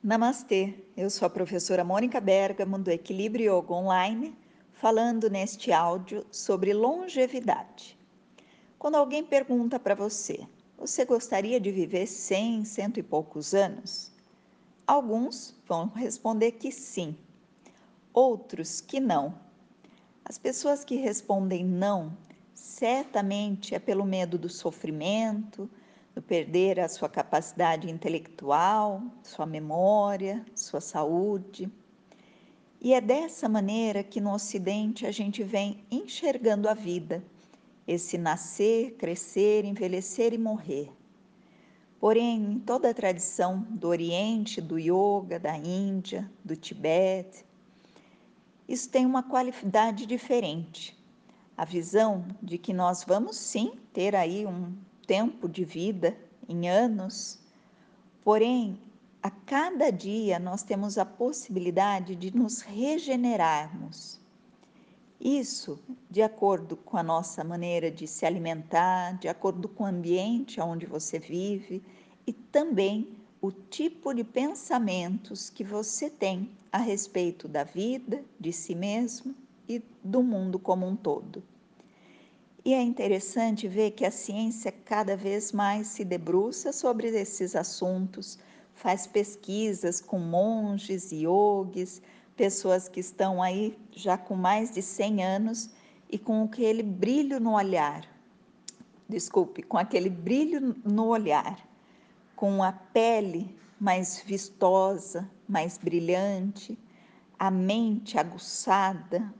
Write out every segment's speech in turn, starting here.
Namastê, eu sou a professora Mônica Bergamo do Equilíbrio Yoga Online, falando neste áudio sobre longevidade. Quando alguém pergunta para você, você gostaria de viver 100, cento e poucos anos? Alguns vão responder que sim, outros que não. As pessoas que respondem não, certamente é pelo medo do sofrimento, perder a sua capacidade intelectual, sua memória, sua saúde. E é dessa maneira que no Ocidente a gente vem enxergando a vida, esse nascer, crescer, envelhecer e morrer. Porém, em toda a tradição do Oriente, do Yoga, da Índia, do Tibete, isso tem uma qualidade diferente. A visão de que nós vamos sim ter aí um tempo de vida em anos, porém, a cada dia nós temos a possibilidade de nos regenerarmos. Isso de acordo com a nossa maneira de se alimentar, de acordo com o ambiente onde você vive e também o tipo de pensamentos que você tem a respeito da vida, de si mesmo e do mundo como um todo. E é interessante ver que a ciência cada vez mais se debruça sobre esses assuntos, faz pesquisas com monges, yogis, pessoas que estão aí já com mais de 100 anos e com aquele brilho no olhar. Desculpe, com aquele brilho no olhar, com a pele mais vistosa, mais brilhante, a mente aguçada,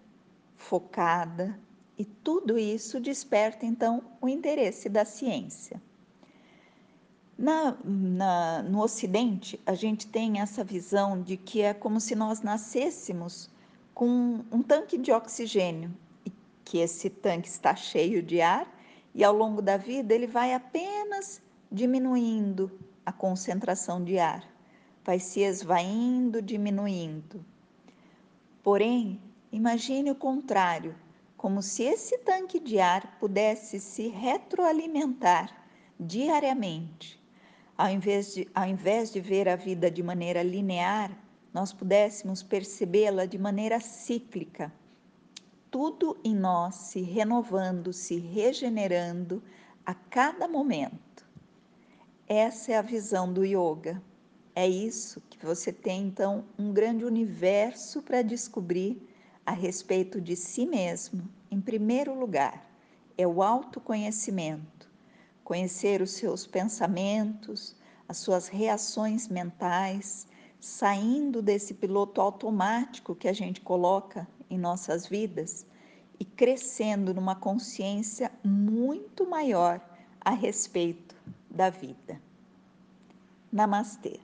focada, e tudo isso desperta, então, o interesse da ciência. Na, na, no Ocidente, a gente tem essa visão de que é como se nós nascêssemos com um tanque de oxigênio, e que esse tanque está cheio de ar, e ao longo da vida ele vai apenas diminuindo a concentração de ar, vai se esvaindo, diminuindo. Porém, imagine o contrário como se esse tanque de ar pudesse se retroalimentar diariamente. Ao invés de, ao invés de ver a vida de maneira linear, nós pudéssemos percebê-la de maneira cíclica. Tudo em nós se renovando, se regenerando a cada momento. Essa é a visão do yoga. É isso que você tem, então, um grande universo para descobrir a respeito de si mesmo, em primeiro lugar, é o autoconhecimento. Conhecer os seus pensamentos, as suas reações mentais, saindo desse piloto automático que a gente coloca em nossas vidas e crescendo numa consciência muito maior a respeito da vida. Namastê.